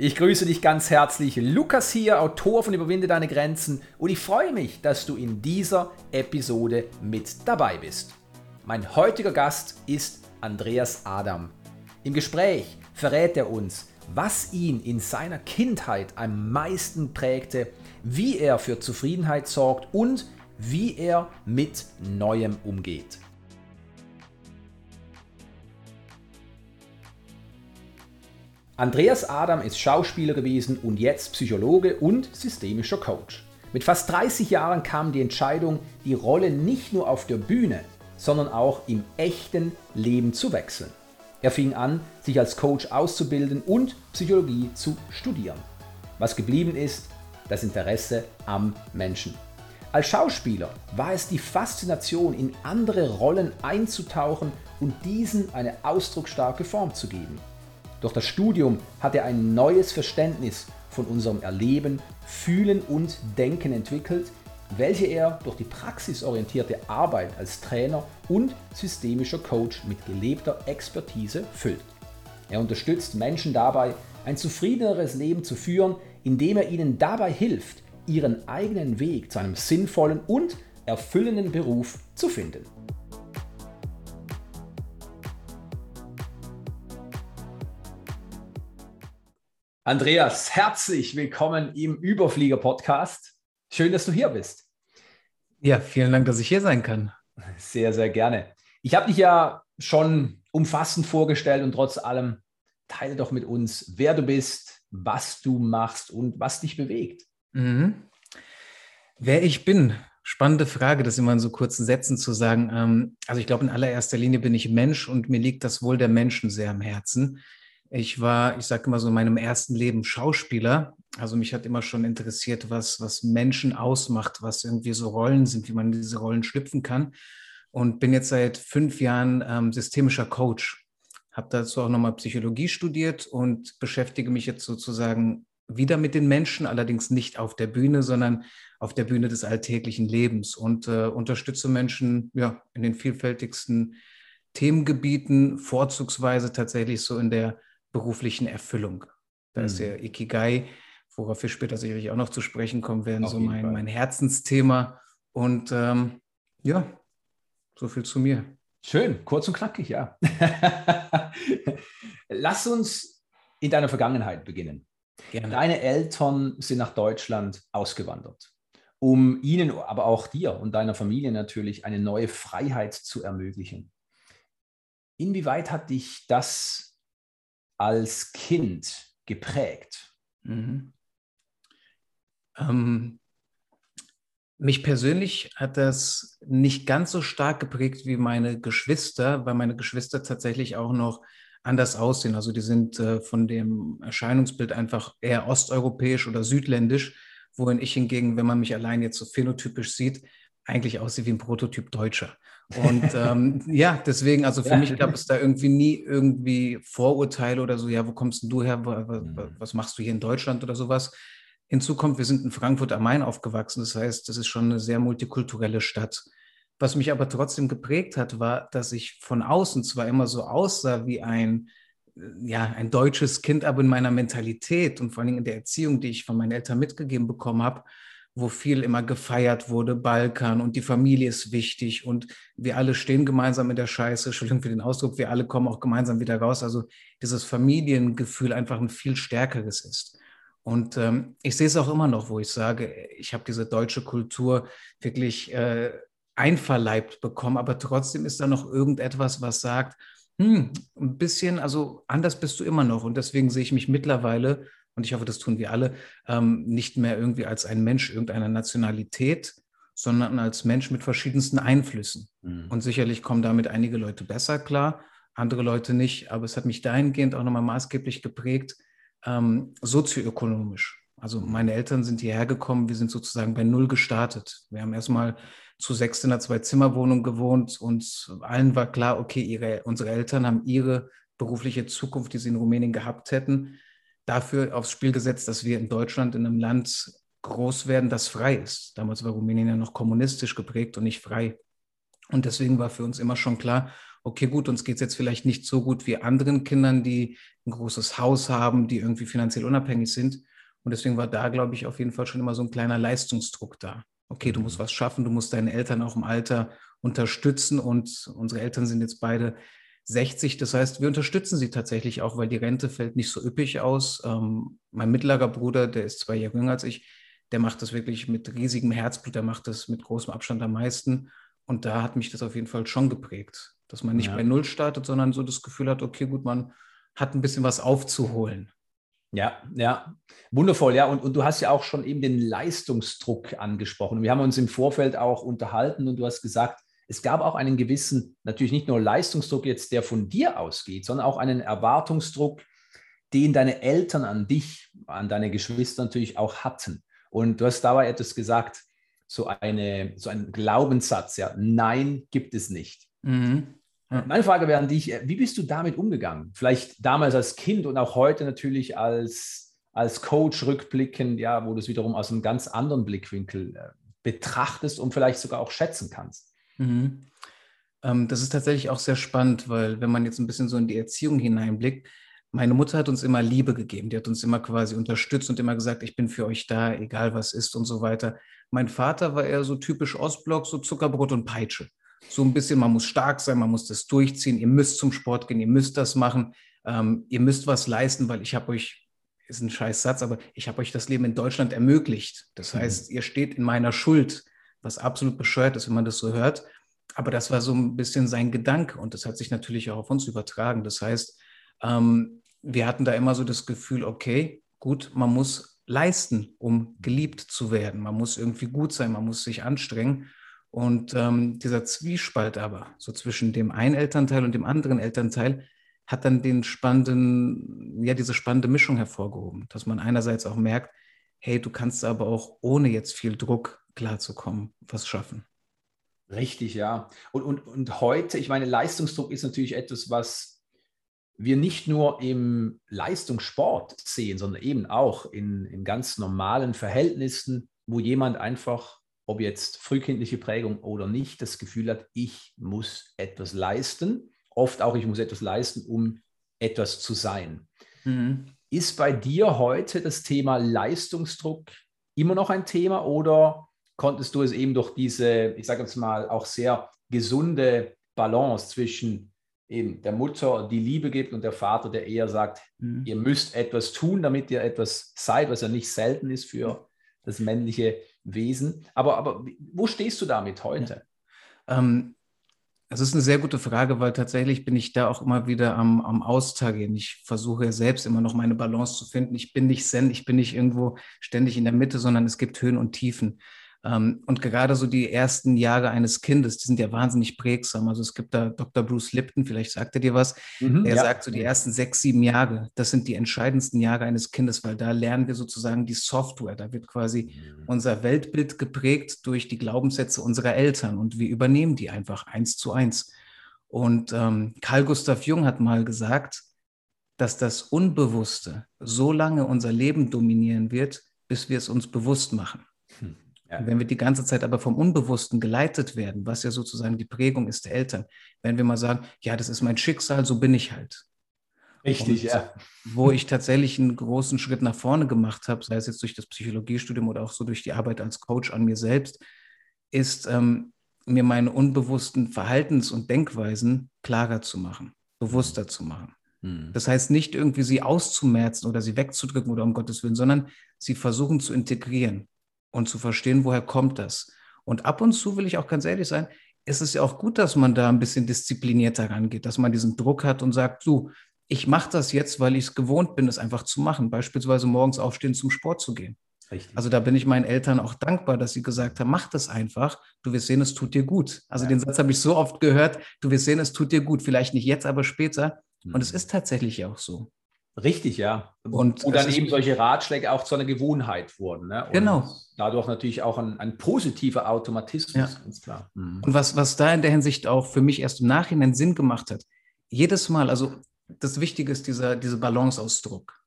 Ich grüße dich ganz herzlich. Lukas hier, Autor von Überwinde deine Grenzen und ich freue mich, dass du in dieser Episode mit dabei bist. Mein heutiger Gast ist Andreas Adam. Im Gespräch verrät er uns, was ihn in seiner Kindheit am meisten prägte, wie er für Zufriedenheit sorgt und wie er mit Neuem umgeht. Andreas Adam ist Schauspieler gewesen und jetzt Psychologe und systemischer Coach. Mit fast 30 Jahren kam die Entscheidung, die Rolle nicht nur auf der Bühne, sondern auch im echten Leben zu wechseln. Er fing an, sich als Coach auszubilden und Psychologie zu studieren. Was geblieben ist, das Interesse am Menschen. Als Schauspieler war es die Faszination, in andere Rollen einzutauchen und diesen eine ausdrucksstarke Form zu geben. Durch das Studium hat er ein neues Verständnis von unserem Erleben, Fühlen und Denken entwickelt, welche er durch die praxisorientierte Arbeit als Trainer und systemischer Coach mit gelebter Expertise füllt. Er unterstützt Menschen dabei, ein zufriedeneres Leben zu führen, indem er ihnen dabei hilft, ihren eigenen Weg zu einem sinnvollen und erfüllenden Beruf zu finden. Andreas, herzlich willkommen im Überflieger-Podcast. Schön, dass du hier bist. Ja, vielen Dank, dass ich hier sein kann. Sehr, sehr gerne. Ich habe dich ja schon umfassend vorgestellt und trotz allem teile doch mit uns, wer du bist, was du machst und was dich bewegt. Mhm. Wer ich bin, spannende Frage, das immer in so kurzen Sätzen zu sagen. Ähm, also ich glaube, in allererster Linie bin ich Mensch und mir liegt das Wohl der Menschen sehr am Herzen. Ich war, ich sage immer so, in meinem ersten Leben Schauspieler. Also mich hat immer schon interessiert, was, was Menschen ausmacht, was irgendwie so Rollen sind, wie man diese Rollen schlüpfen kann. Und bin jetzt seit fünf Jahren ähm, systemischer Coach. Habe dazu auch nochmal Psychologie studiert und beschäftige mich jetzt sozusagen wieder mit den Menschen, allerdings nicht auf der Bühne, sondern auf der Bühne des alltäglichen Lebens und äh, unterstütze Menschen ja, in den vielfältigsten Themengebieten, vorzugsweise tatsächlich so in der beruflichen Erfüllung. Da mhm. ist der Ikigai, worauf wir später sicherlich auch noch zu sprechen kommen werden, Auf so mein, mein Herzensthema. Und ähm, ja, so viel zu mir. Schön, kurz und knackig, ja. Lass uns in deiner Vergangenheit beginnen. Gerne. Deine Eltern sind nach Deutschland ausgewandert, um ihnen, aber auch dir und deiner Familie natürlich eine neue Freiheit zu ermöglichen. Inwieweit hat dich das als Kind geprägt? Mhm. Ähm, mich persönlich hat das nicht ganz so stark geprägt wie meine Geschwister, weil meine Geschwister tatsächlich auch noch anders aussehen. Also die sind äh, von dem Erscheinungsbild einfach eher osteuropäisch oder südländisch, wohin ich hingegen, wenn man mich allein jetzt so phänotypisch sieht, eigentlich aussehe wie ein Prototyp Deutscher. Und ähm, ja, deswegen, also für ja. mich gab es da irgendwie nie irgendwie Vorurteile oder so, ja, wo kommst denn du her, mhm. was machst du hier in Deutschland oder sowas. Hinzu kommt, wir sind in Frankfurt am Main aufgewachsen, das heißt, das ist schon eine sehr multikulturelle Stadt. Was mich aber trotzdem geprägt hat, war, dass ich von außen zwar immer so aussah wie ein, äh, ja, ein deutsches Kind, aber in meiner Mentalität und vor allen Dingen in der Erziehung, die ich von meinen Eltern mitgegeben bekommen habe, wo viel immer gefeiert wurde, Balkan und die Familie ist wichtig und wir alle stehen gemeinsam in der Scheiße, Entschuldigung für den Ausdruck, wir alle kommen auch gemeinsam wieder raus. Also dieses Familiengefühl einfach ein viel stärkeres ist. Und ähm, ich sehe es auch immer noch, wo ich sage, ich habe diese deutsche Kultur wirklich äh, einverleibt bekommen, aber trotzdem ist da noch irgendetwas, was sagt, hm, ein bisschen, also anders bist du immer noch. Und deswegen sehe ich mich mittlerweile und ich hoffe, das tun wir alle, ähm, nicht mehr irgendwie als ein Mensch irgendeiner Nationalität, sondern als Mensch mit verschiedensten Einflüssen. Mhm. Und sicherlich kommen damit einige Leute besser klar, andere Leute nicht. Aber es hat mich dahingehend auch nochmal maßgeblich geprägt, ähm, sozioökonomisch. Also mhm. meine Eltern sind hierher gekommen, wir sind sozusagen bei Null gestartet. Wir haben erstmal zu sechs in einer Zwei-Zimmer-Wohnung gewohnt und allen war klar, okay, ihre, unsere Eltern haben ihre berufliche Zukunft, die sie in Rumänien gehabt hätten, dafür aufs Spiel gesetzt, dass wir in Deutschland in einem Land groß werden, das frei ist. Damals war Rumänien ja noch kommunistisch geprägt und nicht frei. Und deswegen war für uns immer schon klar, okay, gut, uns geht es jetzt vielleicht nicht so gut wie anderen Kindern, die ein großes Haus haben, die irgendwie finanziell unabhängig sind. Und deswegen war da, glaube ich, auf jeden Fall schon immer so ein kleiner Leistungsdruck da. Okay, du musst mhm. was schaffen, du musst deine Eltern auch im Alter unterstützen. Und unsere Eltern sind jetzt beide 60. Das heißt, wir unterstützen sie tatsächlich auch, weil die Rente fällt nicht so üppig aus. Ähm, mein mittlerer Bruder, der ist zwei Jahre jünger als ich, der macht das wirklich mit riesigem Herzblut, der macht das mit großem Abstand am meisten. Und da hat mich das auf jeden Fall schon geprägt, dass man nicht ja. bei Null startet, sondern so das Gefühl hat, okay, gut, man hat ein bisschen was aufzuholen. Ja, ja, wundervoll. Ja, und, und du hast ja auch schon eben den Leistungsdruck angesprochen. Wir haben uns im Vorfeld auch unterhalten und du hast gesagt, es gab auch einen gewissen, natürlich nicht nur Leistungsdruck jetzt, der von dir ausgeht, sondern auch einen Erwartungsdruck, den deine Eltern an dich, an deine Geschwister natürlich auch hatten. Und du hast dabei etwas gesagt, so, eine, so ein Glaubenssatz, ja, nein, gibt es nicht. Mhm. Ja. Meine Frage wäre an dich, wie bist du damit umgegangen? Vielleicht damals als Kind und auch heute natürlich als, als Coach rückblickend, ja, wo du es wiederum aus einem ganz anderen Blickwinkel äh, betrachtest und vielleicht sogar auch schätzen kannst. Mhm. Ähm, das ist tatsächlich auch sehr spannend, weil wenn man jetzt ein bisschen so in die Erziehung hineinblickt, meine Mutter hat uns immer Liebe gegeben, die hat uns immer quasi unterstützt und immer gesagt, ich bin für euch da, egal was ist und so weiter. Mein Vater war eher so typisch Ostblock, so Zuckerbrot und Peitsche. So ein bisschen, man muss stark sein, man muss das durchziehen, ihr müsst zum Sport gehen, ihr müsst das machen, ähm, ihr müsst was leisten, weil ich habe euch, ist ein scheiß Satz, aber ich habe euch das Leben in Deutschland ermöglicht. Das mhm. heißt, ihr steht in meiner Schuld, was absolut bescheuert ist, wenn man das so hört. Aber das war so ein bisschen sein Gedanke und das hat sich natürlich auch auf uns übertragen. Das heißt, ähm, wir hatten da immer so das Gefühl, okay, gut, man muss leisten, um geliebt zu werden. Man muss irgendwie gut sein, man muss sich anstrengen. Und ähm, dieser Zwiespalt aber, so zwischen dem einen Elternteil und dem anderen Elternteil, hat dann den spannenden, ja, diese spannende Mischung hervorgehoben, dass man einerseits auch merkt, hey, du kannst aber auch ohne jetzt viel Druck klarzukommen, was schaffen. Richtig, ja. Und, und, und heute, ich meine, Leistungsdruck ist natürlich etwas, was wir nicht nur im Leistungssport sehen, sondern eben auch in, in ganz normalen Verhältnissen, wo jemand einfach, ob jetzt frühkindliche Prägung oder nicht, das Gefühl hat, ich muss etwas leisten. Oft auch, ich muss etwas leisten, um etwas zu sein. Mhm. Ist bei dir heute das Thema Leistungsdruck immer noch ein Thema oder konntest du es eben durch diese, ich sage jetzt mal, auch sehr gesunde Balance zwischen eben der Mutter die Liebe gibt und der Vater, der eher sagt, mhm. ihr müsst etwas tun, damit ihr etwas seid, was ja nicht selten ist für das männliche Wesen. Aber, aber wo stehst du damit heute? Ja. Ähm, das ist eine sehr gute Frage, weil tatsächlich bin ich da auch immer wieder am, am Austagieren. Ich versuche selbst immer noch meine Balance zu finden. Ich bin nicht Zen, ich bin nicht irgendwo ständig in der Mitte, sondern es gibt Höhen und Tiefen. Ähm, und gerade so die ersten Jahre eines Kindes, die sind ja wahnsinnig prägsam. Also es gibt da Dr. Bruce Lipton, vielleicht sagt er dir was, mhm, der ja. sagt so die ersten sechs, sieben Jahre, das sind die entscheidendsten Jahre eines Kindes, weil da lernen wir sozusagen die Software. Da wird quasi mhm. unser Weltbild geprägt durch die Glaubenssätze unserer Eltern und wir übernehmen die einfach eins zu eins. Und ähm, Carl Gustav Jung hat mal gesagt, dass das Unbewusste so lange unser Leben dominieren wird, bis wir es uns bewusst machen. Hm. Ja. Wenn wir die ganze Zeit aber vom Unbewussten geleitet werden, was ja sozusagen die Prägung ist der Eltern, wenn wir mal sagen, ja, das ist mein Schicksal, so bin ich halt. Richtig, Und ja. Wo ich tatsächlich einen großen Schritt nach vorne gemacht habe, sei es jetzt durch das Psychologiestudium oder auch so durch die Arbeit als Coach an mir selbst, ist ähm, mir meine unbewussten Verhaltens- und Denkweisen klarer zu machen, bewusster zu machen. Hm. Das heißt nicht irgendwie sie auszumerzen oder sie wegzudrücken oder um Gottes Willen, sondern sie versuchen zu integrieren und zu verstehen, woher kommt das. Und ab und zu will ich auch ganz ehrlich sein, ist es ja auch gut, dass man da ein bisschen disziplinierter rangeht, dass man diesen Druck hat und sagt, du, ich mache das jetzt, weil ich es gewohnt bin, es einfach zu machen. Beispielsweise morgens aufstehen, zum Sport zu gehen. Richtig. Also da bin ich meinen Eltern auch dankbar, dass sie gesagt haben, mach das einfach. Du wirst sehen, es tut dir gut. Also ja. den Satz habe ich so oft gehört, du wirst sehen, es tut dir gut. Vielleicht nicht jetzt, aber später. Mhm. Und es mhm. ist tatsächlich auch so. Richtig, ja. Und Wo dann eben solche Ratschläge auch zu einer Gewohnheit wurden. Ne? genau. Dadurch natürlich auch ein, ein positiver Automatismus, ja. ganz klar. Mhm. Und was, was da in der Hinsicht auch für mich erst im Nachhinein Sinn gemacht hat, jedes Mal, also das Wichtige ist dieser, diese Balance aus Druck.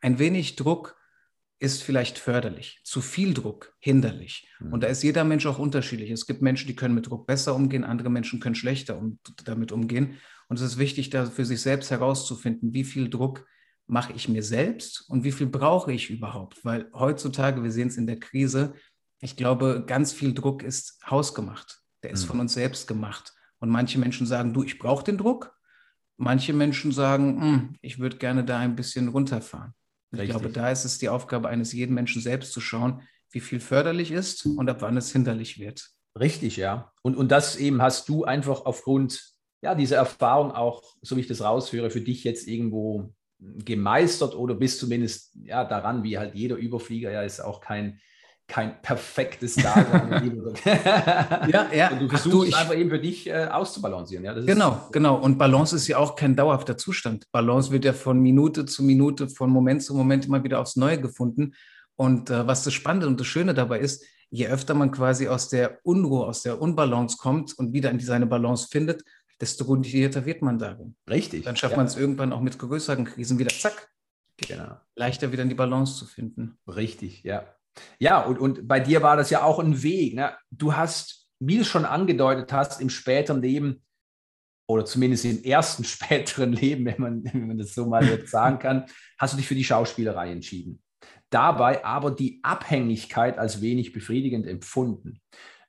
Ein wenig Druck ist vielleicht förderlich, zu viel Druck hinderlich. Mhm. Und da ist jeder Mensch auch unterschiedlich. Es gibt Menschen, die können mit Druck besser umgehen, andere Menschen können schlechter um, damit umgehen. Und es ist wichtig, da für sich selbst herauszufinden, wie viel Druck mache ich mir selbst und wie viel brauche ich überhaupt. Weil heutzutage, wir sehen es in der Krise, ich glaube, ganz viel Druck ist hausgemacht. Der ist mhm. von uns selbst gemacht. Und manche Menschen sagen, du, ich brauche den Druck. Manche Menschen sagen, hm, ich würde gerne da ein bisschen runterfahren. Ich Richtig. glaube, da ist es die Aufgabe eines jeden Menschen selbst zu schauen, wie viel förderlich ist und ab wann es hinderlich wird. Richtig, ja. Und, und das eben hast du einfach aufgrund ja, dieser Erfahrung auch, so wie ich das rausführe, für dich jetzt irgendwo gemeistert oder bist zumindest ja daran, wie halt jeder Überflieger ja ist auch kein, kein perfektes Dasein. ja, ja. Und du versuchst du, ich, einfach eben für dich äh, auszubalancieren. Ja? genau, ist, genau. Und Balance ist ja auch kein dauerhafter Zustand. Balance wird ja von Minute zu Minute, von Moment zu Moment immer wieder aufs Neue gefunden. Und äh, was das Spannende und das Schöne dabei ist, je öfter man quasi aus der Unruhe, aus der Unbalance kommt und wieder in seine Balance findet, desto routierter wird man darin. Richtig. Dann schafft ja. man es irgendwann auch mit größeren Krisen wieder, zack, genau. leichter wieder in die Balance zu finden. Richtig, ja. Ja, und, und bei dir war das ja auch ein Weg. Ne? Du hast, wie du schon angedeutet hast, im späteren Leben oder zumindest im ersten späteren Leben, wenn man, wenn man das so mal jetzt sagen kann, hast du dich für die Schauspielerei entschieden. Dabei aber die Abhängigkeit als wenig befriedigend empfunden.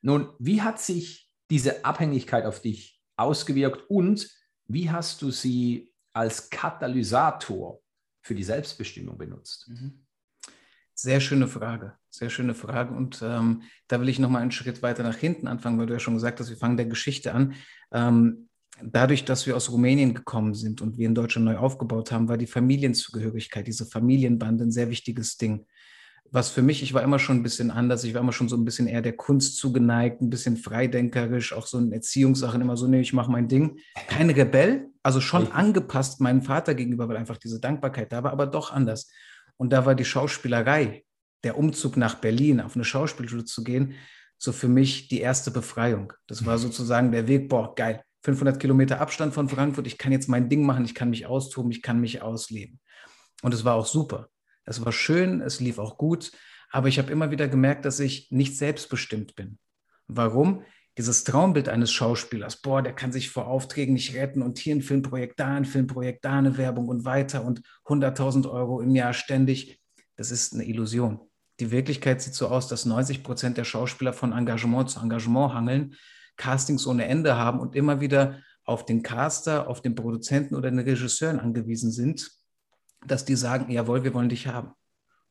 Nun, wie hat sich diese Abhängigkeit auf dich ausgewirkt und wie hast du sie als Katalysator für die Selbstbestimmung benutzt? Mhm. Sehr schöne Frage, sehr schöne Frage. Und ähm, da will ich nochmal einen Schritt weiter nach hinten anfangen, weil du ja schon gesagt hast, wir fangen der Geschichte an. Ähm, dadurch, dass wir aus Rumänien gekommen sind und wir in Deutschland neu aufgebaut haben, war die Familienzugehörigkeit, diese Familienbande ein sehr wichtiges Ding. Was für mich, ich war immer schon ein bisschen anders, ich war immer schon so ein bisschen eher der Kunst zugeneigt, ein bisschen freidenkerisch, auch so in Erziehungssachen immer so, nee, ich mache mein Ding. Kein Rebell, also schon angepasst meinem Vater gegenüber, weil einfach diese Dankbarkeit da war, aber doch anders. Und da war die Schauspielerei, der Umzug nach Berlin, auf eine Schauspielschule zu gehen, so für mich die erste Befreiung. Das war sozusagen der Weg, boah, geil, 500 Kilometer Abstand von Frankfurt, ich kann jetzt mein Ding machen, ich kann mich austoben, ich kann mich ausleben. Und es war auch super. Es war schön, es lief auch gut, aber ich habe immer wieder gemerkt, dass ich nicht selbstbestimmt bin. Warum? Dieses Traumbild eines Schauspielers, boah, der kann sich vor Aufträgen nicht retten und hier ein Filmprojekt, da ein Filmprojekt, da eine Werbung und weiter und 100.000 Euro im Jahr ständig, das ist eine Illusion. Die Wirklichkeit sieht so aus, dass 90 Prozent der Schauspieler von Engagement zu Engagement hangeln, Castings ohne Ende haben und immer wieder auf den Caster, auf den Produzenten oder den Regisseuren angewiesen sind, dass die sagen, jawohl, wir wollen dich haben.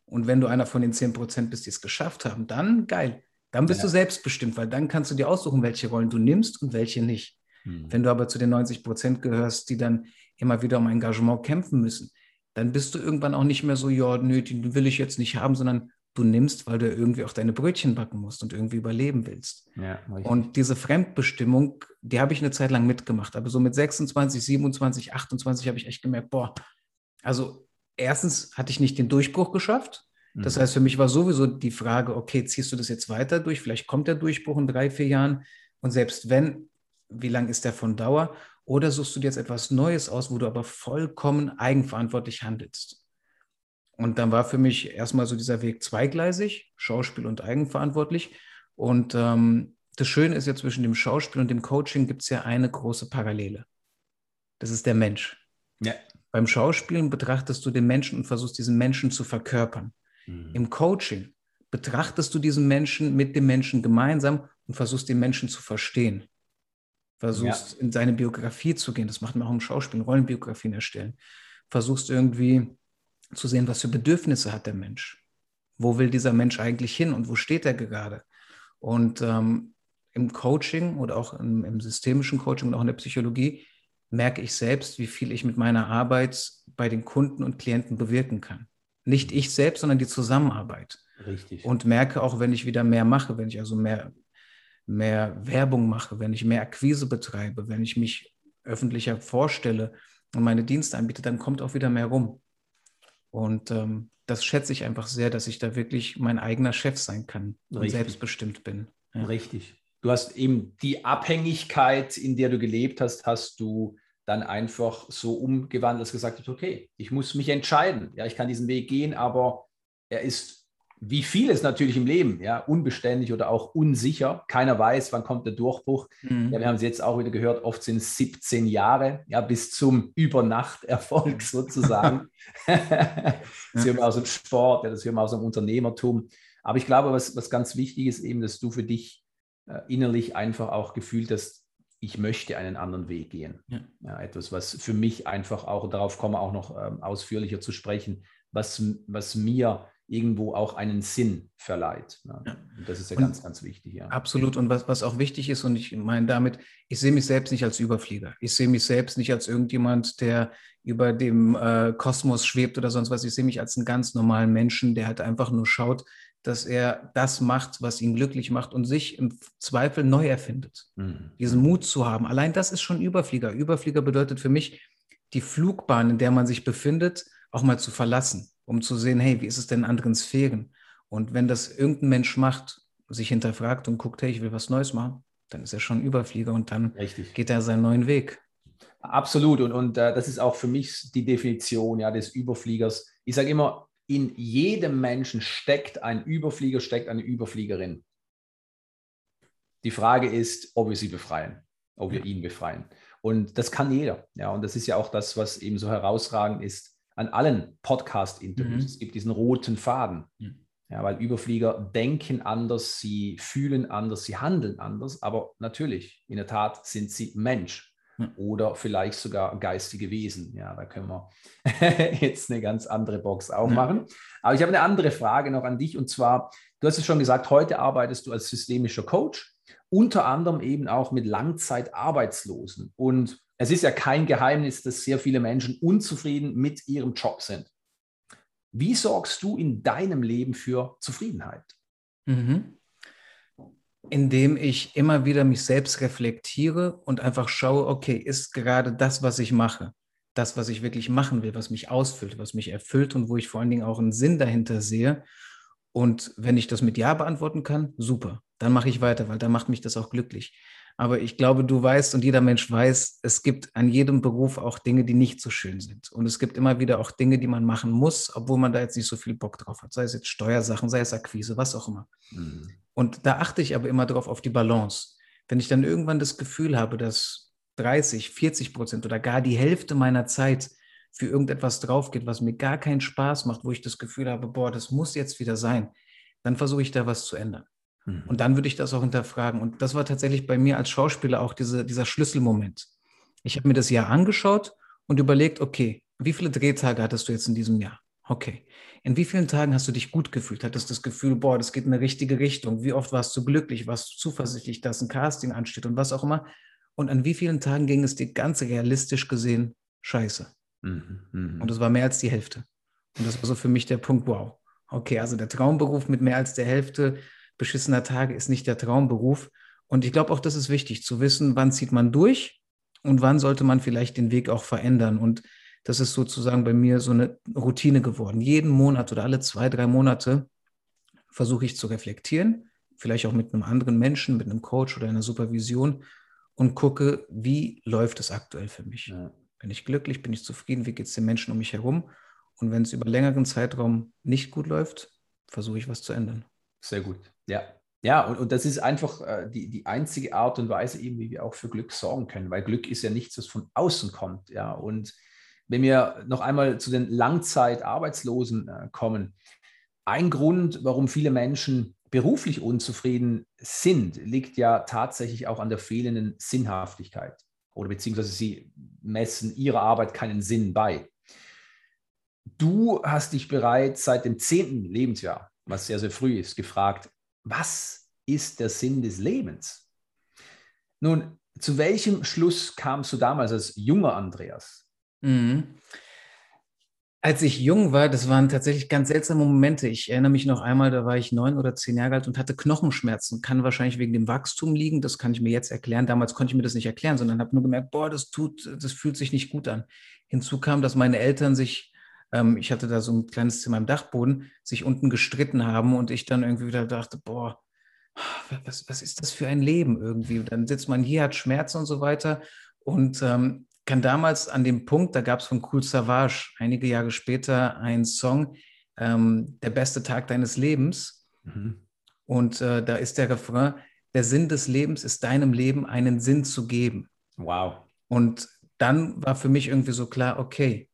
Und wenn du einer von den 10 Prozent bist, die es geschafft haben, dann geil. Dann bist ja. du selbstbestimmt, weil dann kannst du dir aussuchen, welche Rollen du nimmst und welche nicht. Hm. Wenn du aber zu den 90 Prozent gehörst, die dann immer wieder um Engagement kämpfen müssen, dann bist du irgendwann auch nicht mehr so, ja, nö, die will ich jetzt nicht haben, sondern du nimmst, weil du irgendwie auch deine Brötchen backen musst und irgendwie überleben willst. Ja, und diese Fremdbestimmung, die habe ich eine Zeit lang mitgemacht. Aber so mit 26, 27, 28 habe ich echt gemerkt, boah, also erstens hatte ich nicht den Durchbruch geschafft. Das mhm. heißt, für mich war sowieso die Frage, okay, ziehst du das jetzt weiter durch? Vielleicht kommt der Durchbruch in drei, vier Jahren. Und selbst wenn, wie lang ist der von Dauer? Oder suchst du dir jetzt etwas Neues aus, wo du aber vollkommen eigenverantwortlich handelst? Und dann war für mich erstmal so dieser Weg zweigleisig, Schauspiel und eigenverantwortlich. Und ähm, das Schöne ist ja, zwischen dem Schauspiel und dem Coaching gibt es ja eine große Parallele. Das ist der Mensch. Ja. Beim Schauspielen betrachtest du den Menschen und versuchst, diesen Menschen zu verkörpern. Mhm. Im Coaching betrachtest du diesen Menschen mit dem Menschen gemeinsam und versuchst den Menschen zu verstehen. Versuchst ja. in seine Biografie zu gehen. Das macht man auch im Schauspiel, Rollenbiografien erstellen. Versuchst irgendwie zu sehen, was für Bedürfnisse hat der Mensch. Wo will dieser Mensch eigentlich hin und wo steht er gerade? Und ähm, im Coaching oder auch im, im, systemischen Coaching und auch in der Psychologie merke ich selbst, wie viel ich mit meiner Arbeit bei den Kunden und Klienten bewirken kann. Nicht ich selbst, sondern die Zusammenarbeit. Richtig. Und merke auch, wenn ich wieder mehr mache, wenn ich also mehr, mehr Werbung mache, wenn ich mehr Akquise betreibe, wenn ich mich öffentlicher vorstelle und meine Dienste anbiete, dann kommt auch wieder mehr rum. Und ähm, das schätze ich einfach sehr, dass ich da wirklich mein eigener Chef sein kann und Richtig. selbstbestimmt bin. Ja. Richtig. Du hast eben die Abhängigkeit, in der du gelebt hast, hast du dann einfach so umgewandelt, dass gesagt hast, okay, ich muss mich entscheiden. Ja, ich kann diesen Weg gehen, aber er ist wie vieles natürlich im Leben, ja, unbeständig oder auch unsicher. Keiner weiß, wann kommt der Durchbruch. Mhm. Ja, wir haben es jetzt auch wieder gehört, oft sind es 17 Jahre, ja, bis zum Übernachterfolg sozusagen. das hören wir aus dem Sport, ja, das hören wir aus dem Unternehmertum. Aber ich glaube, was, was ganz wichtig ist, eben, dass du für dich innerlich einfach auch gefühlt hast, ich möchte einen anderen Weg gehen. Ja. ja. etwas, was für mich einfach auch, darauf komme auch noch ähm, ausführlicher zu sprechen, was, was mir irgendwo auch einen Sinn verleiht. Ja. Und das ist ja und ganz, ganz wichtig. Ja. Absolut. Und was, was auch wichtig ist, und ich meine damit, ich sehe mich selbst nicht als Überflieger. Ich sehe mich selbst nicht als irgendjemand, der über dem äh, Kosmos schwebt oder sonst was. Ich sehe mich als einen ganz normalen Menschen, der halt einfach nur schaut, dass er das macht, was ihn glücklich macht und sich im Zweifel neu erfindet. Mhm. Diesen Mut zu haben. Allein das ist schon Überflieger. Überflieger bedeutet für mich, die Flugbahn, in der man sich befindet, auch mal zu verlassen um zu sehen, hey, wie ist es denn in anderen Sphären? Und wenn das irgendein Mensch macht, sich hinterfragt und guckt, hey, ich will was Neues machen, dann ist er schon Überflieger und dann Richtig. geht er seinen neuen Weg. Absolut. Und, und äh, das ist auch für mich die Definition ja, des Überfliegers. Ich sage immer, in jedem Menschen steckt ein Überflieger, steckt eine Überfliegerin. Die Frage ist, ob wir sie befreien, ob wir ihn befreien. Und das kann jeder. Ja, und das ist ja auch das, was eben so herausragend ist an allen Podcast-Interviews. Mhm. Es gibt diesen roten Faden. Mhm. Ja, weil Überflieger denken anders, sie fühlen anders, sie handeln anders, aber natürlich, in der Tat sind sie Mensch mhm. oder vielleicht sogar geistige Wesen. Ja, da können wir jetzt eine ganz andere Box aufmachen. Aber ich habe eine andere Frage noch an dich und zwar, du hast es schon gesagt, heute arbeitest du als systemischer Coach, unter anderem eben auch mit Langzeitarbeitslosen und es ist ja kein Geheimnis, dass sehr viele Menschen unzufrieden mit ihrem Job sind. Wie sorgst du in deinem Leben für Zufriedenheit? Mhm. Indem ich immer wieder mich selbst reflektiere und einfach schaue, okay, ist gerade das, was ich mache, das, was ich wirklich machen will, was mich ausfüllt, was mich erfüllt und wo ich vor allen Dingen auch einen Sinn dahinter sehe. Und wenn ich das mit Ja beantworten kann, super, dann mache ich weiter, weil dann macht mich das auch glücklich. Aber ich glaube, du weißt und jeder Mensch weiß, es gibt an jedem Beruf auch Dinge, die nicht so schön sind. Und es gibt immer wieder auch Dinge, die man machen muss, obwohl man da jetzt nicht so viel Bock drauf hat. Sei es jetzt Steuersachen, sei es Akquise, was auch immer. Mhm. Und da achte ich aber immer drauf auf die Balance. Wenn ich dann irgendwann das Gefühl habe, dass 30, 40 Prozent oder gar die Hälfte meiner Zeit für irgendetwas draufgeht, was mir gar keinen Spaß macht, wo ich das Gefühl habe, boah, das muss jetzt wieder sein, dann versuche ich da was zu ändern. Mhm. Und dann würde ich das auch hinterfragen. Und das war tatsächlich bei mir als Schauspieler auch diese, dieser Schlüsselmoment. Ich habe mir das Jahr angeschaut und überlegt, okay, wie viele Drehtage hattest du jetzt in diesem Jahr? Okay. In wie vielen Tagen hast du dich gut gefühlt? Hattest du das Gefühl, boah, das geht in eine richtige Richtung? Wie oft warst du glücklich? Warst du zuversichtlich, dass ein Casting ansteht und was auch immer? Und an wie vielen Tagen ging es dir ganz realistisch gesehen scheiße? Mhm, mh. Und es war mehr als die Hälfte. Und das war so für mich der Punkt, wow. Okay, also der Traumberuf mit mehr als der Hälfte beschissener Tage ist nicht der Traumberuf. Und ich glaube auch, das ist wichtig zu wissen, wann zieht man durch und wann sollte man vielleicht den Weg auch verändern. Und das ist sozusagen bei mir so eine Routine geworden. Jeden Monat oder alle zwei, drei Monate versuche ich zu reflektieren, vielleicht auch mit einem anderen Menschen, mit einem Coach oder einer Supervision und gucke, wie läuft es aktuell für mich. Ja. Bin ich glücklich, bin ich zufrieden, wie geht es den Menschen um mich herum? Und wenn es über längeren Zeitraum nicht gut läuft, versuche ich was zu ändern. Sehr gut. Ja. Ja, und, und das ist einfach äh, die, die einzige Art und Weise, eben, wie wir auch für Glück sorgen können, weil Glück ist ja nichts, was von außen kommt. Ja, und wenn wir noch einmal zu den Langzeitarbeitslosen äh, kommen, ein Grund, warum viele Menschen beruflich unzufrieden sind, liegt ja tatsächlich auch an der fehlenden Sinnhaftigkeit oder beziehungsweise sie messen ihrer Arbeit keinen Sinn bei. Du hast dich bereits seit dem zehnten Lebensjahr, was sehr, sehr früh ist, gefragt, was ist der Sinn des Lebens? Nun, zu welchem Schluss kamst du damals als junger Andreas? Mhm. Als ich jung war, das waren tatsächlich ganz seltsame Momente. Ich erinnere mich noch einmal, da war ich neun oder zehn Jahre alt und hatte Knochenschmerzen. Kann wahrscheinlich wegen dem Wachstum liegen, das kann ich mir jetzt erklären. Damals konnte ich mir das nicht erklären, sondern habe nur gemerkt, boah, das tut, das fühlt sich nicht gut an. Hinzu kam, dass meine Eltern sich ähm, ich hatte da so ein kleines Zimmer im Dachboden, sich unten gestritten haben und ich dann irgendwie wieder dachte, boah, was, was ist das für ein Leben irgendwie? Dann sitzt man hier, hat Schmerzen und so weiter und ähm, kann damals an dem Punkt, da gab es von Cool Savage einige Jahre später einen Song, ähm, der beste Tag deines Lebens. Mhm. Und äh, da ist der Refrain, der Sinn des Lebens ist deinem Leben einen Sinn zu geben. Wow. Und dann war für mich irgendwie so klar, okay,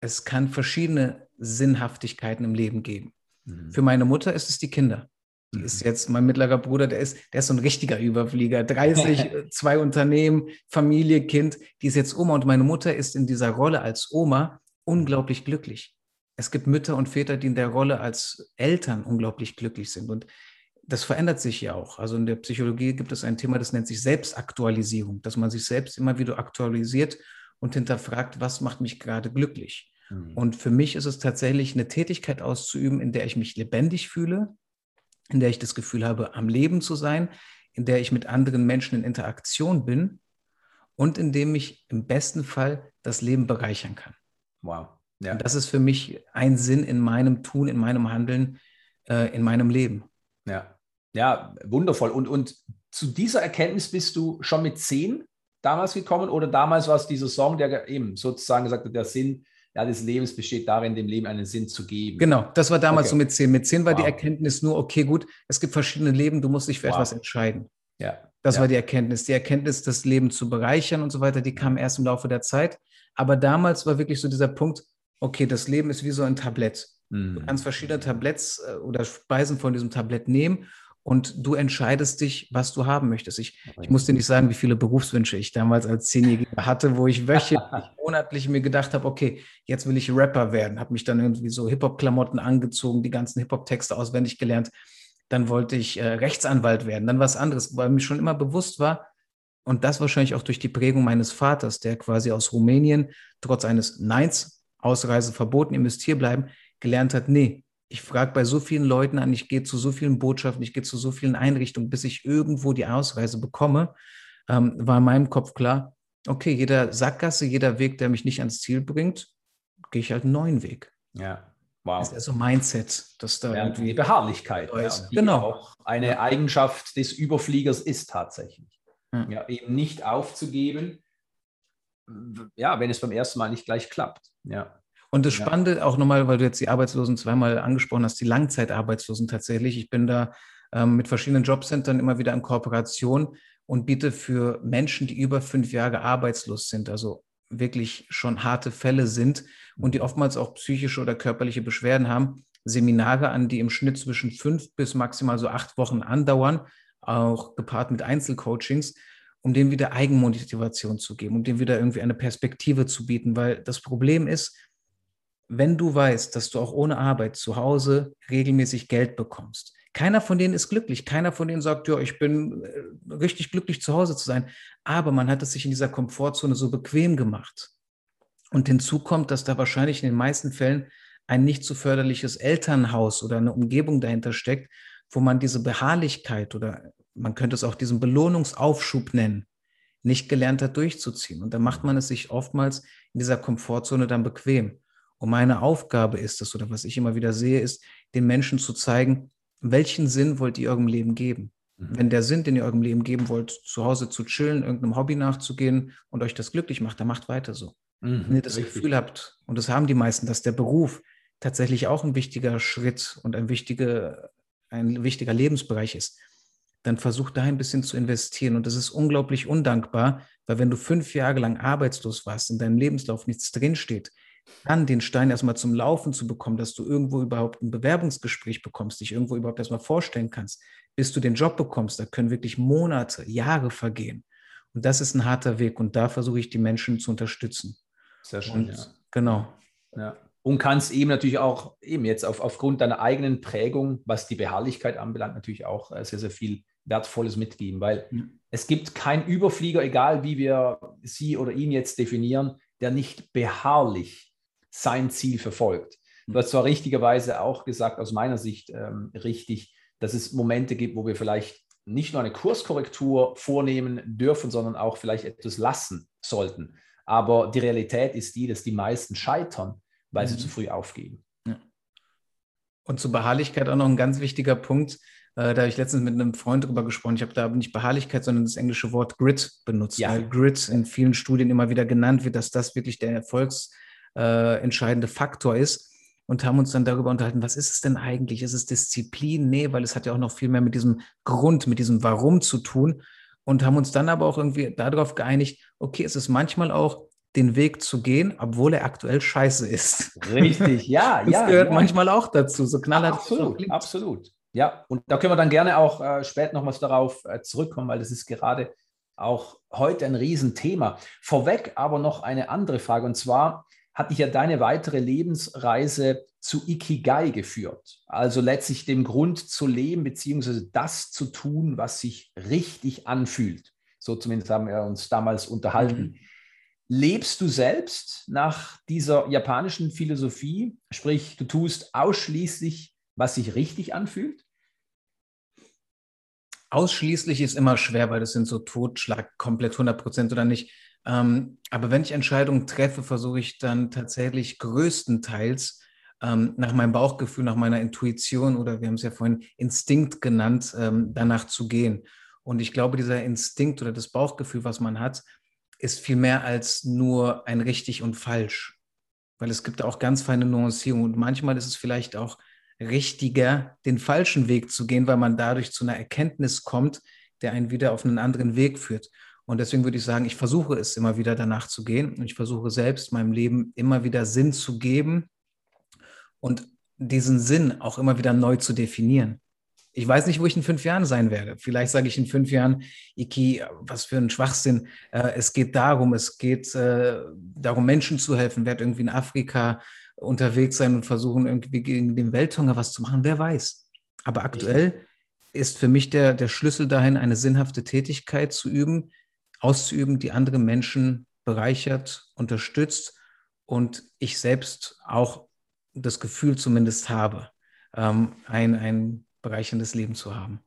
es kann verschiedene Sinnhaftigkeiten im Leben geben. Mhm. Für meine Mutter ist es die Kinder. Die ist jetzt mein mittlerer Bruder, der ist, der ist so ein richtiger Überflieger. 30, zwei Unternehmen, Familie, Kind, die ist jetzt Oma und meine Mutter ist in dieser Rolle als Oma unglaublich glücklich. Es gibt Mütter und Väter, die in der Rolle als Eltern unglaublich glücklich sind. Und das verändert sich ja auch. Also in der Psychologie gibt es ein Thema, das nennt sich Selbstaktualisierung, dass man sich selbst immer wieder aktualisiert und hinterfragt, was macht mich gerade glücklich. Mhm. Und für mich ist es tatsächlich eine Tätigkeit auszuüben, in der ich mich lebendig fühle, in der ich das Gefühl habe, am Leben zu sein, in der ich mit anderen Menschen in Interaktion bin und in dem ich im besten Fall das Leben bereichern kann. Wow. Ja. Und das ist für mich ein Sinn in meinem Tun, in meinem Handeln, äh, in meinem Leben. Ja, ja, wundervoll. Und, und zu dieser Erkenntnis bist du schon mit zehn damals gekommen oder damals war es dieser Song, der eben sozusagen gesagt hat, der Sinn ja, des Lebens besteht darin, dem Leben einen Sinn zu geben. Genau, das war damals okay. so mit zehn. Mit zehn war wow. die Erkenntnis nur, okay, gut, es gibt verschiedene Leben, du musst dich für wow. etwas entscheiden. Ja. Das ja. war die Erkenntnis. Die Erkenntnis, das Leben zu bereichern und so weiter, die kam erst im Laufe der Zeit. Aber damals war wirklich so dieser Punkt, okay, das Leben ist wie so ein Tablett. Mhm. Du kannst verschiedene Tabletts äh, oder Speisen von diesem Tablett nehmen und du entscheidest dich, was du haben möchtest. Ich, ich muss dir nicht sagen, wie viele Berufswünsche ich damals als Zehnjähriger hatte, wo ich wöchentlich, monatlich mir gedacht habe, okay, jetzt will ich Rapper werden, habe mich dann irgendwie so Hip-Hop-Klamotten angezogen, die ganzen Hip-Hop-Texte auswendig gelernt. Dann wollte ich äh, Rechtsanwalt werden, dann was anderes, weil mir schon immer bewusst war, und das wahrscheinlich auch durch die Prägung meines Vaters, der quasi aus Rumänien trotz eines Neins, Ausreise verboten, ihr müsst hier bleiben, gelernt hat, nee, ich frage bei so vielen Leuten an, ich gehe zu so vielen Botschaften, ich gehe zu so vielen Einrichtungen, bis ich irgendwo die Ausreise bekomme, ähm, war in meinem Kopf klar, okay, jeder Sackgasse, jeder Weg, der mich nicht ans Ziel bringt, gehe ich halt einen neuen Weg. Ja. Wow. Das ist also Mindset, dass da ja, irgendwie die Beharrlichkeit, ja, die genau. auch eine ja. Eigenschaft des Überfliegers ist tatsächlich. Ja. ja. eben nicht aufzugeben, ja, wenn es beim ersten Mal nicht gleich klappt. Ja. Und das Spannende ja. auch nochmal, weil du jetzt die Arbeitslosen zweimal angesprochen hast, die Langzeitarbeitslosen tatsächlich. Ich bin da ähm, mit verschiedenen Jobcentern immer wieder in Kooperation und biete für Menschen, die über fünf Jahre arbeitslos sind, also wirklich schon harte Fälle sind und die oftmals auch psychische oder körperliche Beschwerden haben, Seminare an, die im Schnitt zwischen fünf bis maximal so acht Wochen andauern, auch gepaart mit Einzelcoachings, um dem wieder Eigenmotivation zu geben, um dem wieder irgendwie eine Perspektive zu bieten, weil das Problem ist, wenn du weißt, dass du auch ohne Arbeit zu Hause regelmäßig Geld bekommst. Keiner von denen ist glücklich. Keiner von denen sagt, ja, ich bin äh, richtig glücklich zu Hause zu sein. Aber man hat es sich in dieser Komfortzone so bequem gemacht. Und hinzu kommt, dass da wahrscheinlich in den meisten Fällen ein nicht zu so förderliches Elternhaus oder eine Umgebung dahinter steckt, wo man diese Beharrlichkeit oder man könnte es auch diesen Belohnungsaufschub nennen, nicht gelernt hat durchzuziehen. Und da macht man es sich oftmals in dieser Komfortzone dann bequem. Und meine Aufgabe ist es, oder was ich immer wieder sehe, ist, den Menschen zu zeigen, welchen Sinn wollt ihr eurem Leben geben? Mhm. Wenn der Sinn, den ihr eurem Leben geben wollt, zu Hause zu chillen, irgendeinem Hobby nachzugehen und euch das glücklich macht, dann macht weiter so. Mhm, Wenn ihr das richtig. Gefühl habt, und das haben die meisten, dass der Beruf tatsächlich auch ein wichtiger Schritt und ein wichtiger, ein wichtiger Lebensbereich ist, dann versucht da ein bisschen zu investieren. Und das ist unglaublich undankbar, weil wenn du fünf Jahre lang arbeitslos warst, in deinem Lebenslauf nichts drinsteht, dann den Stein erstmal zum Laufen zu bekommen, dass du irgendwo überhaupt ein Bewerbungsgespräch bekommst, dich irgendwo überhaupt erstmal vorstellen kannst, bis du den Job bekommst, da können wirklich Monate, Jahre vergehen. Und das ist ein harter Weg und da versuche ich die Menschen zu unterstützen. Sehr schön. Und, ja. Genau. Ja. Und kannst eben natürlich auch eben jetzt auf, aufgrund deiner eigenen Prägung, was die Beharrlichkeit anbelangt, natürlich auch äh, sehr, sehr viel Wertvolles mitgeben, weil ja. es gibt keinen Überflieger, egal wie wir sie oder ihn jetzt definieren, der nicht beharrlich sein Ziel verfolgt. Du hast zwar richtigerweise auch gesagt, aus meiner Sicht ähm, richtig, dass es Momente gibt, wo wir vielleicht nicht nur eine Kurskorrektur vornehmen dürfen, sondern auch vielleicht etwas lassen sollten. Aber die Realität ist die, dass die meisten scheitern, weil mhm. sie zu früh aufgeben. Ja. Und zur Beharrlichkeit auch noch ein ganz wichtiger Punkt. Äh, da habe ich letztens mit einem Freund drüber gesprochen. Ich habe da nicht Beharrlichkeit, sondern das englische Wort Grit benutzt, ja. weil Grit in vielen Studien immer wieder genannt wird, dass das wirklich der Erfolgs- äh, entscheidende Faktor ist. und haben uns dann darüber unterhalten, was ist es denn eigentlich? Ist es Disziplin? Nee, weil es hat ja auch noch viel mehr mit diesem Grund, mit diesem Warum zu tun und haben uns dann aber auch irgendwie darauf geeinigt, okay, es ist manchmal auch den Weg zu gehen, obwohl er aktuell scheiße ist. Richtig, ja, das ja. Das gehört ja. manchmal auch dazu, so knallhart. Absolut, absolut. Ja, und da können wir dann gerne auch äh, später nochmals darauf äh, zurückkommen, weil das ist gerade auch heute ein Riesenthema. Vorweg aber noch eine andere Frage, und zwar hat dich ja deine weitere Lebensreise zu Ikigai geführt. Also letztlich dem Grund zu leben, beziehungsweise das zu tun, was sich richtig anfühlt. So zumindest haben wir uns damals unterhalten. Mhm. Lebst du selbst nach dieser japanischen Philosophie? Sprich, du tust ausschließlich, was sich richtig anfühlt? Ausschließlich ist immer schwer, weil das sind so Totschlag, komplett 100 Prozent oder nicht. Ähm, aber wenn ich Entscheidungen treffe, versuche ich dann tatsächlich größtenteils ähm, nach meinem Bauchgefühl, nach meiner Intuition oder wir haben es ja vorhin Instinkt genannt, ähm, danach zu gehen. Und ich glaube, dieser Instinkt oder das Bauchgefühl, was man hat, ist viel mehr als nur ein richtig und falsch. Weil es gibt auch ganz feine Nuancierungen und manchmal ist es vielleicht auch richtiger, den falschen Weg zu gehen, weil man dadurch zu einer Erkenntnis kommt, der einen wieder auf einen anderen Weg führt. Und deswegen würde ich sagen, ich versuche es immer wieder danach zu gehen und ich versuche selbst meinem Leben immer wieder Sinn zu geben und diesen Sinn auch immer wieder neu zu definieren. Ich weiß nicht, wo ich in fünf Jahren sein werde. Vielleicht sage ich in fünf Jahren, Iki, was für ein Schwachsinn. Äh, es geht darum, es geht äh, darum, Menschen zu helfen. Werde irgendwie in Afrika unterwegs sein und versuchen, irgendwie gegen den Welthunger was zu machen. Wer weiß. Aber aktuell ist für mich der, der Schlüssel dahin, eine sinnhafte Tätigkeit zu üben, auszuüben, die andere Menschen bereichert, unterstützt und ich selbst auch das Gefühl zumindest habe, ähm, ein, ein bereicherndes Leben zu haben.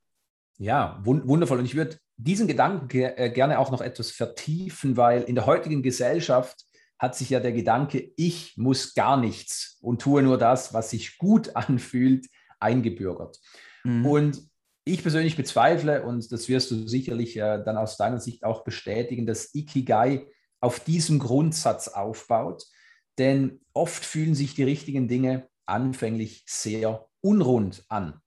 Ja, wundervoll. Und ich würde diesen Gedanken äh, gerne auch noch etwas vertiefen, weil in der heutigen Gesellschaft hat sich ja der Gedanke, ich muss gar nichts und tue nur das, was sich gut anfühlt, eingebürgert. Mhm. Und ich persönlich bezweifle, und das wirst du sicherlich äh, dann aus deiner Sicht auch bestätigen, dass Ikigai auf diesem Grundsatz aufbaut. Denn oft fühlen sich die richtigen Dinge anfänglich sehr unrund an.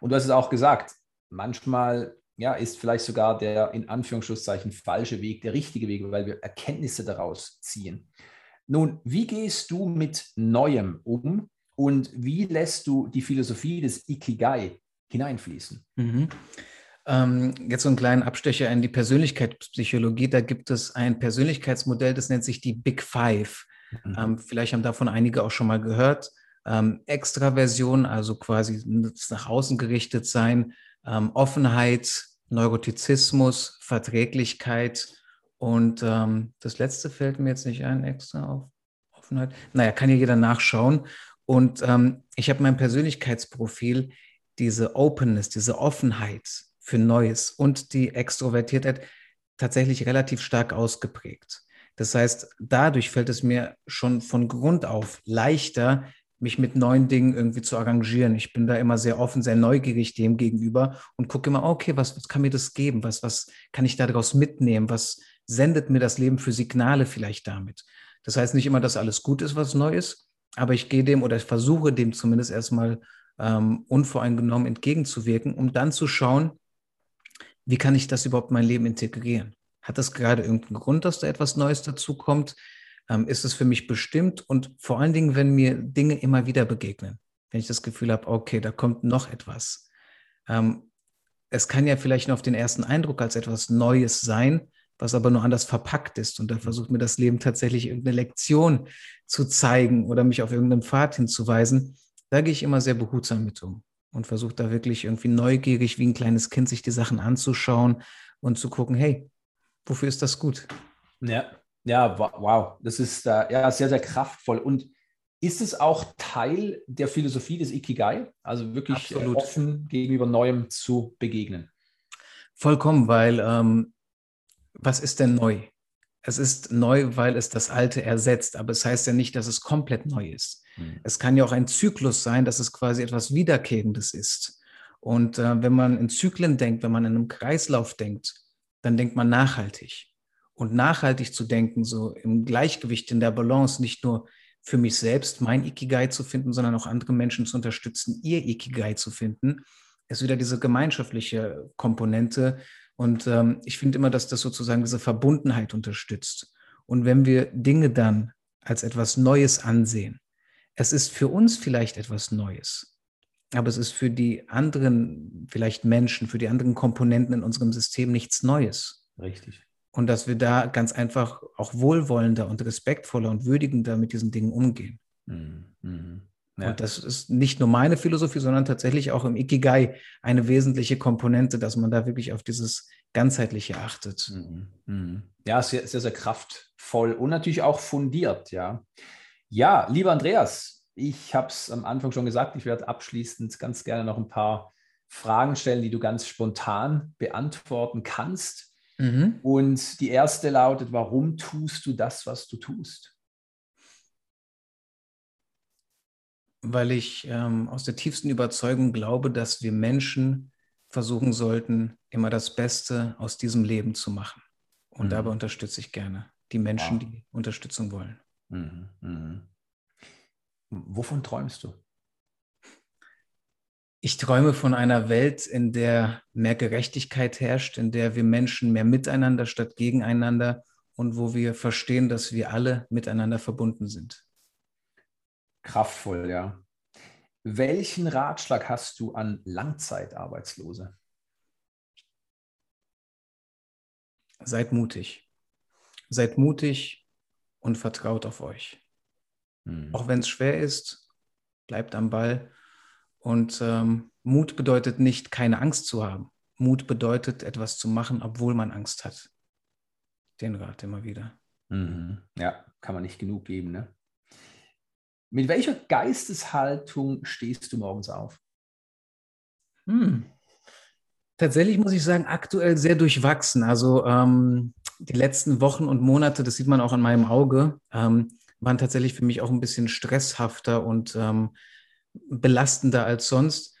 Und du hast es auch gesagt, manchmal ja, ist vielleicht sogar der in Anführungszeichen falsche Weg der richtige Weg, weil wir Erkenntnisse daraus ziehen. Nun, wie gehst du mit Neuem um und wie lässt du die Philosophie des Ikigai hineinfließen. Mhm. Ähm, jetzt so einen kleinen Abstecher in die Persönlichkeitspsychologie. Da gibt es ein Persönlichkeitsmodell, das nennt sich die Big Five. Mhm. Ähm, vielleicht haben davon einige auch schon mal gehört. Ähm, Extraversion, also quasi nach außen gerichtet sein, ähm, Offenheit, Neurotizismus, Verträglichkeit und ähm, das letzte fällt mir jetzt nicht ein, extra auf Offenheit. Naja, kann ja jeder nachschauen. Und ähm, ich habe mein Persönlichkeitsprofil diese Openness, diese Offenheit für Neues und die Extrovertiertheit tatsächlich relativ stark ausgeprägt. Das heißt, dadurch fällt es mir schon von Grund auf leichter, mich mit neuen Dingen irgendwie zu arrangieren. Ich bin da immer sehr offen, sehr neugierig dem gegenüber und gucke immer, okay, was, was kann mir das geben? Was, was kann ich daraus mitnehmen? Was sendet mir das Leben für Signale vielleicht damit? Das heißt nicht immer, dass alles gut ist, was neu ist, aber ich gehe dem oder ich versuche dem zumindest erstmal ähm, unvoreingenommen entgegenzuwirken, um dann zu schauen, wie kann ich das überhaupt in mein Leben integrieren? Hat das gerade irgendeinen Grund, dass da etwas Neues dazukommt? Ähm, ist es für mich bestimmt? Und vor allen Dingen, wenn mir Dinge immer wieder begegnen, wenn ich das Gefühl habe, okay, da kommt noch etwas. Ähm, es kann ja vielleicht nur auf den ersten Eindruck als etwas Neues sein, was aber nur anders verpackt ist. Und da versucht mir das Leben tatsächlich irgendeine Lektion zu zeigen oder mich auf irgendeinen Pfad hinzuweisen, da gehe ich immer sehr behutsam mit um und versuche da wirklich irgendwie neugierig wie ein kleines Kind sich die Sachen anzuschauen und zu gucken, hey, wofür ist das gut? Ja, ja, wow, das ist äh, ja sehr, sehr kraftvoll. Und ist es auch Teil der Philosophie des Ikigai, also wirklich äh, offen gegenüber Neuem zu begegnen? Vollkommen, weil ähm, was ist denn neu? Es ist neu, weil es das Alte ersetzt, aber es heißt ja nicht, dass es komplett neu ist. Mhm. Es kann ja auch ein Zyklus sein, dass es quasi etwas Wiederkehrendes ist. Und äh, wenn man in Zyklen denkt, wenn man in einem Kreislauf denkt, dann denkt man nachhaltig. Und nachhaltig zu denken, so im Gleichgewicht, in der Balance, nicht nur für mich selbst mein Ikigai zu finden, sondern auch andere Menschen zu unterstützen, ihr Ikigai zu finden, ist wieder diese gemeinschaftliche Komponente. Und ähm, ich finde immer, dass das sozusagen diese Verbundenheit unterstützt. Und wenn wir Dinge dann als etwas Neues ansehen, es ist für uns vielleicht etwas Neues, aber es ist für die anderen vielleicht Menschen, für die anderen Komponenten in unserem System nichts Neues. Richtig. Und dass wir da ganz einfach auch wohlwollender und respektvoller und würdigender mit diesen Dingen umgehen. Mhm. Ja. Und das ist nicht nur meine Philosophie, sondern tatsächlich auch im Ikigai eine wesentliche Komponente, dass man da wirklich auf dieses Ganzheitliche achtet. Mhm. mhm. Ja, sehr, sehr, sehr kraftvoll und natürlich auch fundiert, ja. Ja, lieber Andreas, ich habe es am Anfang schon gesagt, ich werde abschließend ganz gerne noch ein paar Fragen stellen, die du ganz spontan beantworten kannst. Mhm. Und die erste lautet, warum tust du das, was du tust? Weil ich ähm, aus der tiefsten Überzeugung glaube, dass wir Menschen versuchen sollten, immer das Beste aus diesem Leben zu machen. Und mhm. dabei unterstütze ich gerne die Menschen, wow. die Unterstützung wollen. Mhm. Mhm. Wovon träumst du? Ich träume von einer Welt, in der mehr Gerechtigkeit herrscht, in der wir Menschen mehr miteinander statt gegeneinander und wo wir verstehen, dass wir alle miteinander verbunden sind. Kraftvoll, ja. Welchen Ratschlag hast du an Langzeitarbeitslose? Seid mutig. Seid mutig und vertraut auf euch. Hm. Auch wenn es schwer ist, bleibt am Ball und ähm, Mut bedeutet nicht, keine Angst zu haben. Mut bedeutet, etwas zu machen, obwohl man Angst hat. Den Rat immer wieder. Mhm. Ja, kann man nicht genug geben. Ne? Mit welcher Geisteshaltung stehst du morgens auf? Hm. Tatsächlich muss ich sagen, aktuell sehr durchwachsen. Also ähm, die letzten Wochen und Monate, das sieht man auch an meinem Auge, ähm, waren tatsächlich für mich auch ein bisschen stresshafter und ähm, belastender als sonst.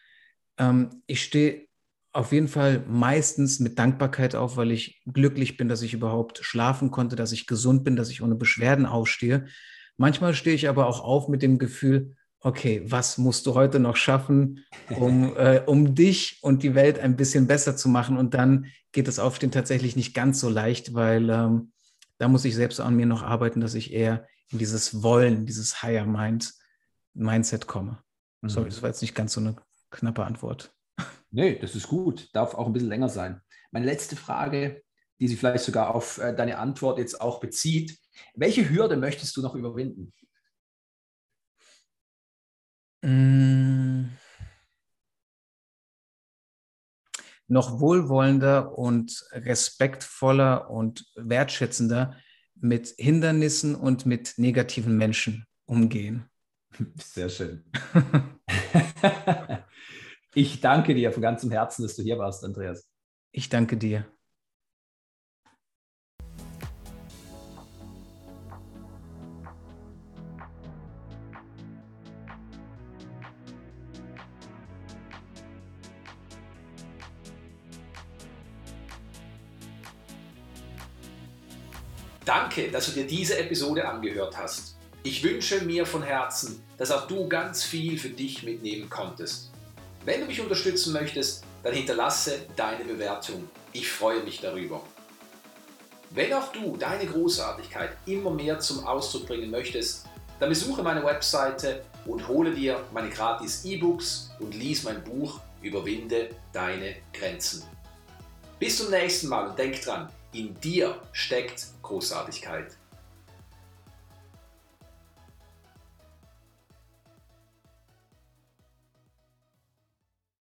Ähm, ich stehe auf jeden Fall meistens mit Dankbarkeit auf, weil ich glücklich bin, dass ich überhaupt schlafen konnte, dass ich gesund bin, dass ich ohne Beschwerden aufstehe. Manchmal stehe ich aber auch auf mit dem Gefühl, okay, was musst du heute noch schaffen, um, äh, um dich und die Welt ein bisschen besser zu machen? Und dann geht das Aufstehen tatsächlich nicht ganz so leicht, weil ähm, da muss ich selbst an mir noch arbeiten, dass ich eher in dieses Wollen, dieses Higher Mind Mindset komme. Mhm. Sorry, das war jetzt nicht ganz so eine knappe Antwort. Nee, das ist gut. Darf auch ein bisschen länger sein. Meine letzte Frage, die sich vielleicht sogar auf äh, deine Antwort jetzt auch bezieht. Welche Hürde möchtest du noch überwinden? Mmh. Noch wohlwollender und respektvoller und wertschätzender mit Hindernissen und mit negativen Menschen umgehen. Sehr schön. ich danke dir von ganzem Herzen, dass du hier warst, Andreas. Ich danke dir. Danke, dass du dir diese Episode angehört hast. Ich wünsche mir von Herzen, dass auch du ganz viel für dich mitnehmen konntest. Wenn du mich unterstützen möchtest, dann hinterlasse deine Bewertung. Ich freue mich darüber. Wenn auch du deine Großartigkeit immer mehr zum Ausdruck bringen möchtest, dann besuche meine Webseite und hole dir meine gratis E-Books und lies mein Buch Überwinde deine Grenzen. Bis zum nächsten Mal und denk dran, in dir steckt Großartigkeit.